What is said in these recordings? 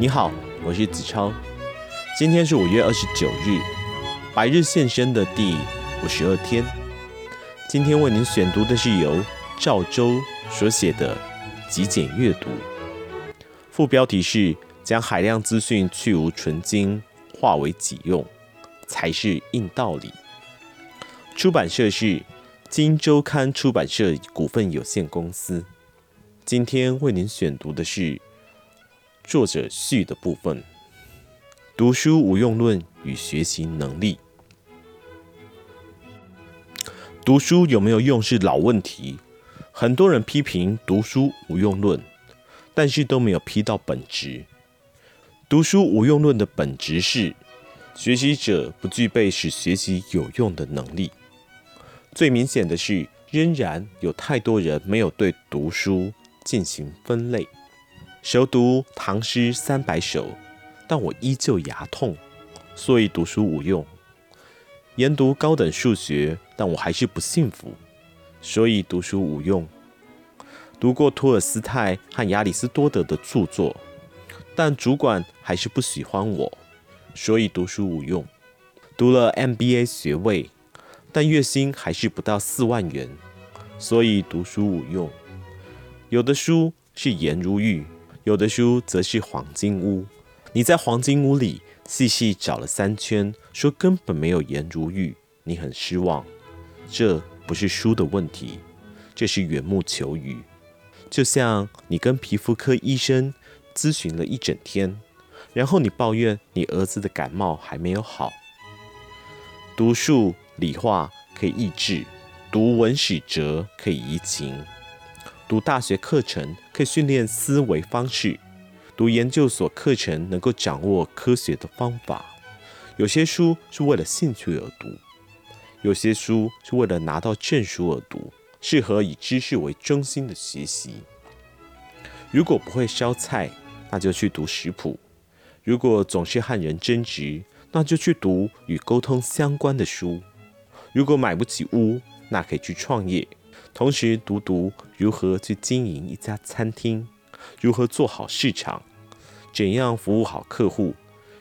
你好，我是子超，今天是五月二十九日，白日献身的第五十二天。今天为您选读的是由赵州所写的极简阅读，副标题是将海量资讯去芜存菁，化为己用，才是硬道理。出版社是金周刊出版社股份有限公司。今天为您选读的是。作者序的部分：读书无用论与学习能力。读书有没有用是老问题，很多人批评读书无用论，但是都没有批到本质。读书无用论的本质是，学习者不具备使学习有用的能力。最明显的是，仍然有太多人没有对读书进行分类。熟读唐诗三百首，但我依旧牙痛，所以读书无用；研读高等数学，但我还是不幸福，所以读书无用；读过托尔斯泰和亚里斯多德的著作，但主管还是不喜欢我，所以读书无用；读了 MBA 学位，但月薪还是不到四万元，所以读书无用。有的书是颜如玉。有的书则是黄金屋，你在黄金屋里细细找了三圈，说根本没有颜如玉，你很失望。这不是书的问题，这是缘木求鱼。就像你跟皮肤科医生咨询了一整天，然后你抱怨你儿子的感冒还没有好。读数理化可以益智，读文史哲可以怡情。读大学课程可以训练思维方式，读研究所课程能够掌握科学的方法。有些书是为了兴趣而读，有些书是为了拿到证书而读，适合以知识为中心的学习。如果不会烧菜，那就去读食谱；如果总是和人争执，那就去读与沟通相关的书；如果买不起屋，那可以去创业。同时读读如何去经营一家餐厅，如何做好市场，怎样服务好客户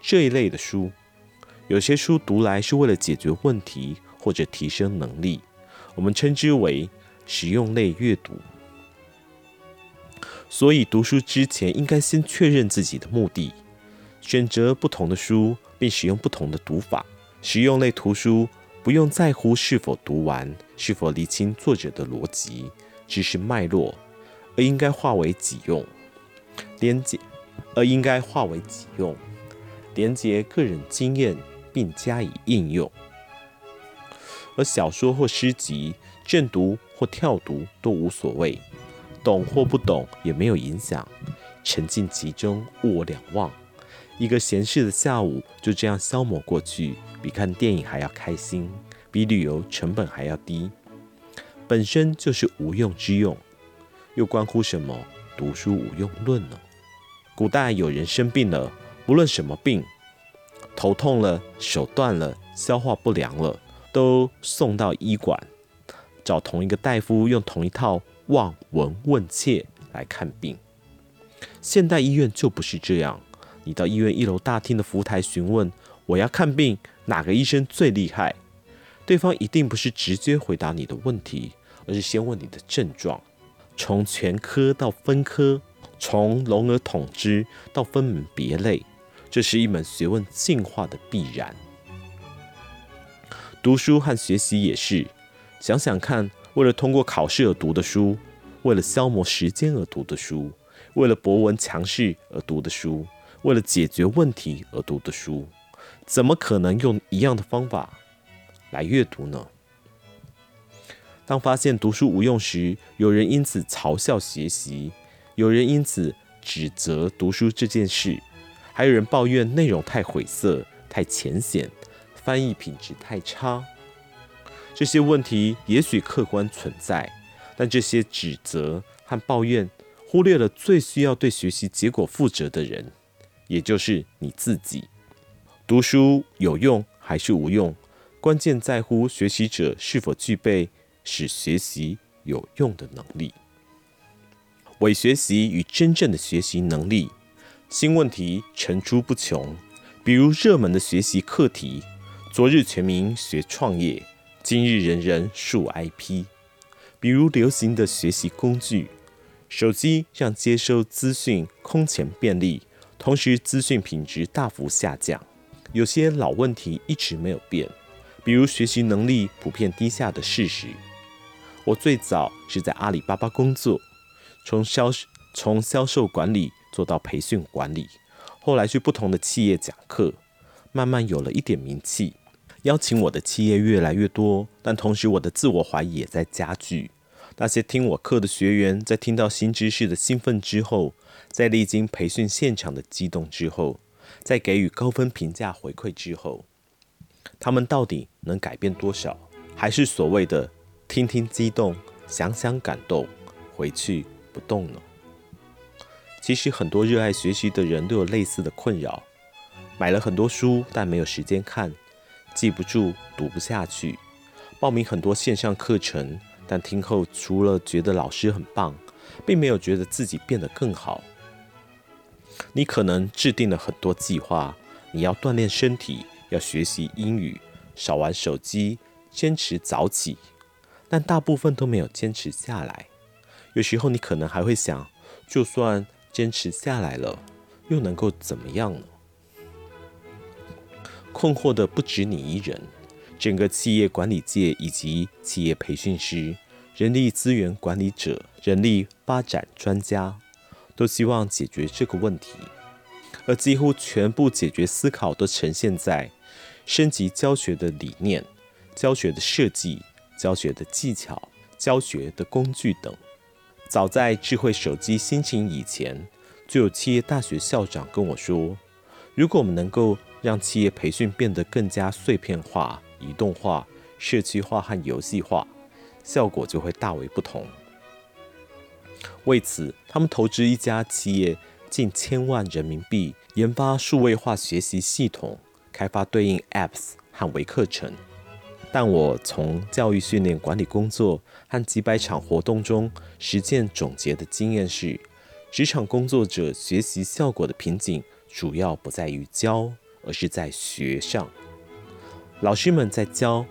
这一类的书。有些书读来是为了解决问题或者提升能力，我们称之为实用类阅读。所以读书之前应该先确认自己的目的，选择不同的书，并使用不同的读法。实用类图书。不用在乎是否读完，是否理清作者的逻辑、知识脉络，而应该化为己用，连接，而应该化为己用，连接个人经验并加以应用。而小说或诗集，正读或跳读都无所谓，懂或不懂也没有影响，沉浸其中，物我两忘，一个闲适的下午就这样消磨过去。比看电影还要开心，比旅游成本还要低，本身就是无用之用，又关乎什么读书无用论呢？古代有人生病了，不论什么病，头痛了、手断了、消化不良了，都送到医馆，找同一个大夫，用同一套望闻问切来看病。现代医院就不是这样，你到医院一楼大厅的服务台询问，我要看病。哪个医生最厉害？对方一定不是直接回答你的问题，而是先问你的症状，从全科到分科，从笼而统之到分门别类，这是一门学问进化的必然。读书和学习也是，想想看，为了通过考试而读的书，为了消磨时间而读的书，为了博闻强识而读的书，为了解决问题而读的书。怎么可能用一样的方法来阅读呢？当发现读书无用时，有人因此嘲笑学习，有人因此指责读书这件事，还有人抱怨内容太晦涩、太浅显，翻译品质太差。这些问题也许客观存在，但这些指责和抱怨忽略了最需要对学习结果负责的人，也就是你自己。读书有用还是无用，关键在乎学习者是否具备使学习有用的能力。伪学习与真正的学习能力新问题层出不穷，比如热门的学习课题：昨日全民学创业，今日人人树 IP；比如流行的学习工具，手机让接收资讯空前便利，同时资讯品质大幅下降。有些老问题一直没有变，比如学习能力普遍低下的事实。我最早是在阿里巴巴工作，从销从销售管理做到培训管理，后来去不同的企业讲课，慢慢有了一点名气，邀请我的企业越来越多，但同时我的自我怀疑也在加剧。那些听我课的学员，在听到新知识的兴奋之后，在历经培训现场的激动之后，在给予高分评价回馈之后，他们到底能改变多少？还是所谓的听听激动，想想感动，回去不动呢？其实很多热爱学习的人都有类似的困扰：买了很多书，但没有时间看，记不住，读不下去；报名很多线上课程，但听后除了觉得老师很棒，并没有觉得自己变得更好。你可能制定了很多计划，你要锻炼身体，要学习英语，少玩手机，坚持早起，但大部分都没有坚持下来。有时候你可能还会想，就算坚持下来了，又能够怎么样呢？困惑的不止你一人，整个企业管理界以及企业培训师、人力资源管理者、人力发展专家。都希望解决这个问题，而几乎全部解决思考都呈现在升级教学的理念、教学的设计、教学的技巧、教学的工具等。早在智慧手机兴起以前，就有企业大学校长跟我说：“如果我们能够让企业培训变得更加碎片化、移动化、社区化和游戏化，效果就会大为不同。”为此，他们投资一家企业近千万人民币，研发数位化学习系统，开发对应 Apps 和微课程。但我从教育训练管理工作和几百场活动中实践总结的经验是，职场工作者学习效果的瓶颈，主要不在于教，而是在学上。老师们在教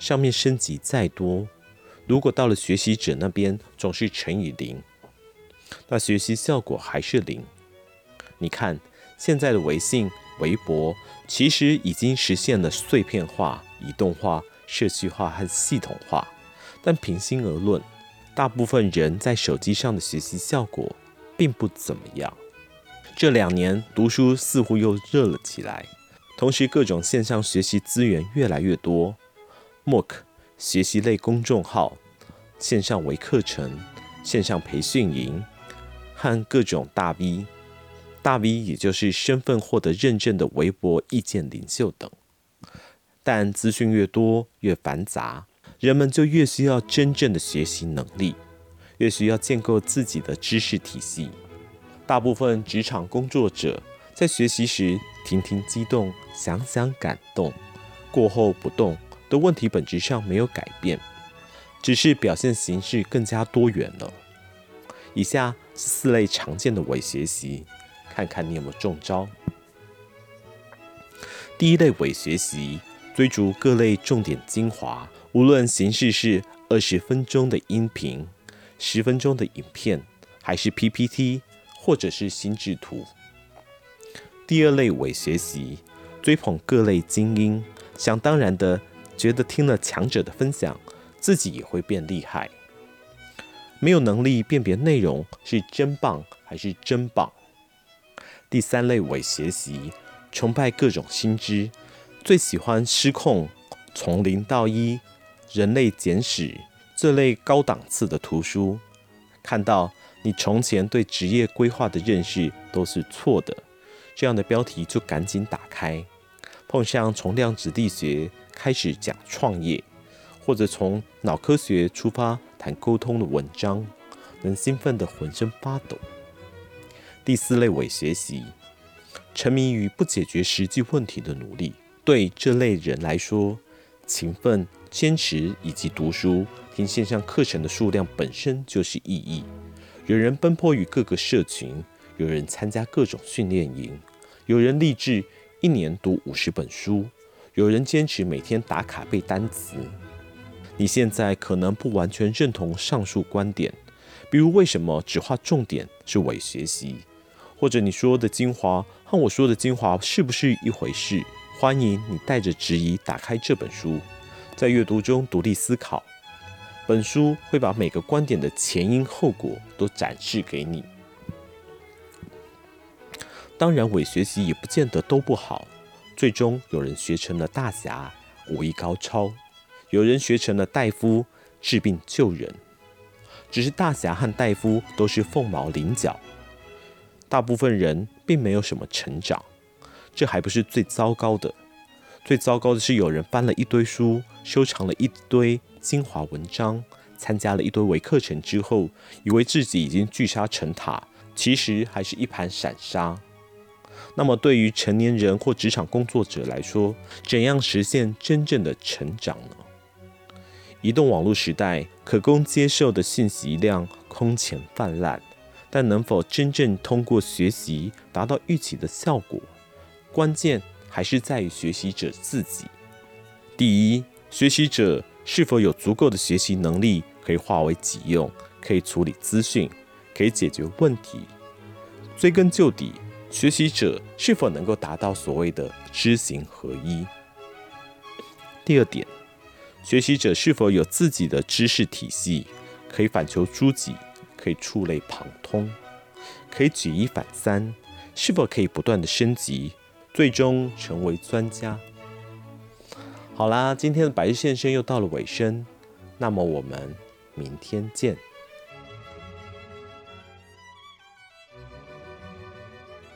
上面升级再多，如果到了学习者那边总是乘以零。那学习效果还是零。你看，现在的微信、微博其实已经实现了碎片化、移动化、社区化和系统化，但平心而论，大部分人在手机上的学习效果并不怎么样。这两年读书似乎又热了起来，同时各种线上学习资源越来越多，MOOC 学习类公众号、线上微课程、线上培训营。和各种大 V，大 V 也就是身份获得认证的微博意见领袖等。但资讯越多越繁杂，人们就越需要真正的学习能力，越需要建构自己的知识体系。大部分职场工作者在学习时，听听激动，想想感动，过后不动的问题本质上没有改变，只是表现形式更加多元了。以下是四类常见的伪学习，看看你有没有中招。第一类伪学习，追逐各类重点精华，无论形式是二十分钟的音频、十分钟的影片，还是 PPT 或者是心智图。第二类伪学习，追捧各类精英，想当然的觉得听了强者的分享，自己也会变厉害。没有能力辨别内容是真棒还是真棒。第三类伪学习，崇拜各种新知，最喜欢失控从零到一、人类简史这类高档次的图书，看到你从前对职业规划的认识都是错的，这样的标题就赶紧打开。碰上从量子力学开始讲创业，或者从脑科学出发。谈沟通的文章，能兴奋得浑身发抖。第四类伪学习，沉迷于不解决实际问题的努力。对这类人来说，勤奋、坚持以及读书、听线上课程的数量本身就是意义。有人奔波于各个社群，有人参加各种训练营，有人立志一年读五十本书，有人坚持每天打卡背单词。你现在可能不完全认同上述观点，比如为什么只画重点是伪学习，或者你说的精华和我说的精华是不是一回事？欢迎你带着质疑打开这本书，在阅读中独立思考。本书会把每个观点的前因后果都展示给你。当然，伪学习也不见得都不好，最终有人学成了大侠，武艺高超。有人学成了大夫，治病救人，只是大侠和大夫都是凤毛麟角，大部分人并没有什么成长。这还不是最糟糕的，最糟糕的是有人翻了一堆书，收藏了一堆精华文章，参加了一堆微课程之后，以为自己已经聚沙成塔，其实还是一盘散沙。那么，对于成年人或职场工作者来说，怎样实现真正的成长呢？移动网络时代，可供接受的信息量空前泛滥，但能否真正通过学习达到预期的效果，关键还是在于学习者自己。第一，学习者是否有足够的学习能力，可以化为己用，可以处理资讯，可以解决问题。追根究底，学习者是否能够达到所谓的知行合一？第二点。学习者是否有自己的知识体系，可以反求诸己，会触类旁通，可以举一反三？是否可以不断的升级，最终成为专家？好啦，今天的白日现身又到了尾声，那么我们明天见。